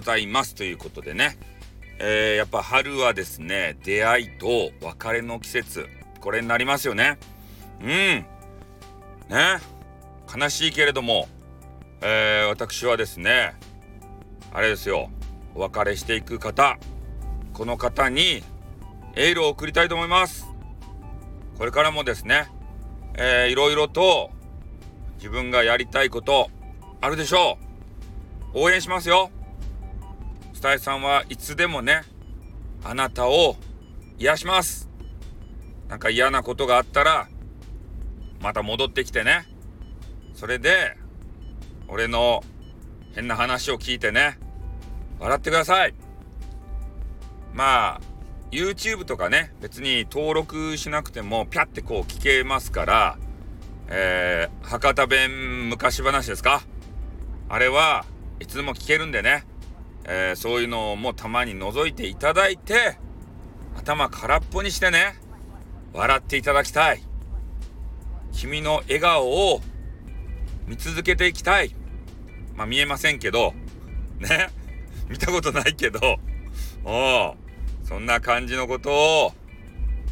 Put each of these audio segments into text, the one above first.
ございますということでね、えー、やっぱ春はですね出会いと別れの季節。これになりますよね。うん。ね。悲しいけれども、えー、私はですねあれですよ。お別れしていく方。この方にエールを送りたいと思います。これからもですね、えー、いろいろと自分がやりたいことあるでしょう。応援しますよ。スタイさんはいつでもねあなたを癒します。なんか嫌なことがあったらまた戻ってきてね。それで俺の変な話を聞いてね笑ってください。まあ YouTube とかね別に登録しなくてもピャってこう聞けますからえー、博多弁昔話ですか？あれはいつでも聞けるんでね、えー、そういうのもたまに覗いていただいて頭空っぽにしてね笑っていただきたい。君の笑顔を見続けていきたい。まあ見えませんけどね？見たことないけどおそんな感じのことを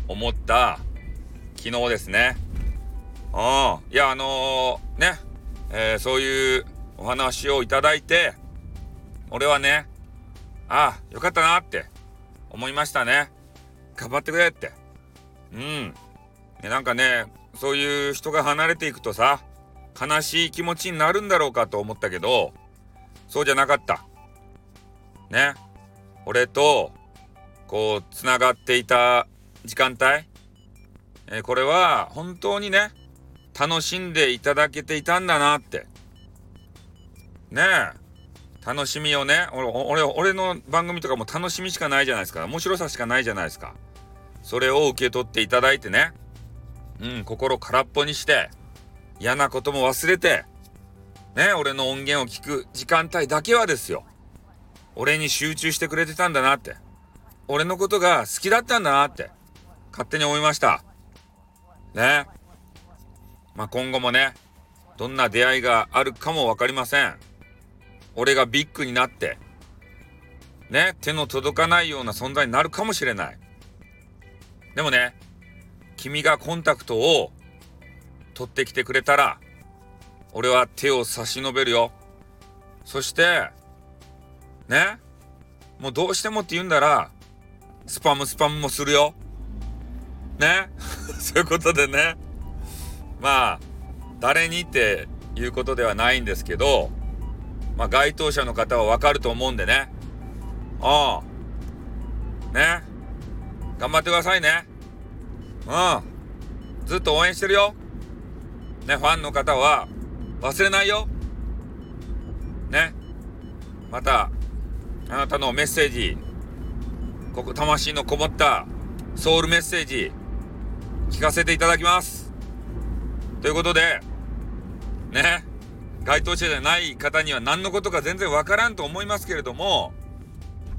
思った昨日ですね。うんいやあのー、ね、えー、そういうお話をいただいて俺はねああよかったなって思いましたね。頑張ってくれって。うん。なんかねそういう人が離れていくとさ悲しい気持ちになるんだろうかと思ったけどそうじゃなかった。ね。俺とこうつながっていた時間帯、えー、これは本当にね楽しんでいただけていたんだなって。ね。え楽しみをね。俺俺の番組とかも楽しみしかないじゃないですか。面白さしかないじゃないですか。それを受け取っていただいてね。うん心空っぽにして嫌なことも忘れてね俺の音源を聞く時間帯だけはですよ。俺に集中してくれてたんだなって。俺のことが好きだったんだなって勝手に思いました。ね。まあ今後もねどんな出会いがあるかも分かりません。俺がビッグになってね手の届かないような存在になるかもしれない。でもね君がコンタクトを取ってきてくれたら俺は手を差し伸べるよ。そしてねもうどうしてもって言うんだらスパムスパムもするよ。ね そういうことでね。まあ誰にっていうことではないんですけどまあ該当者の方はわかると思うんでね。ああ。ね。頑張ってくださいね。うん。ずっと応援してるよ。ねファンの方は忘れないよ。ね。またあなたのメッセージ。ここ魂のこもったソウルメッセージ聞かせていただきます。ということでね。該当者じゃない方には何のことか全然わからんと思いますけれども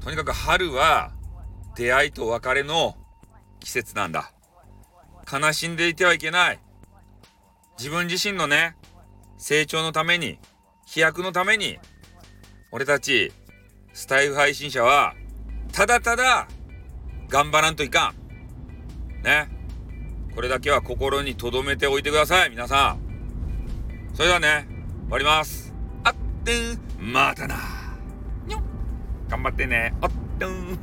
とにかく春は出会いと別れの季節なんだ。悲しんでいてはいけない。自分自身のね成長のために飛躍のために俺たちスタイフ配信者はただただ頑張らんといかん。ね。これだけは心に留めておいてください皆さん。それではね終わります。あってまたな。頑張ってね。あってん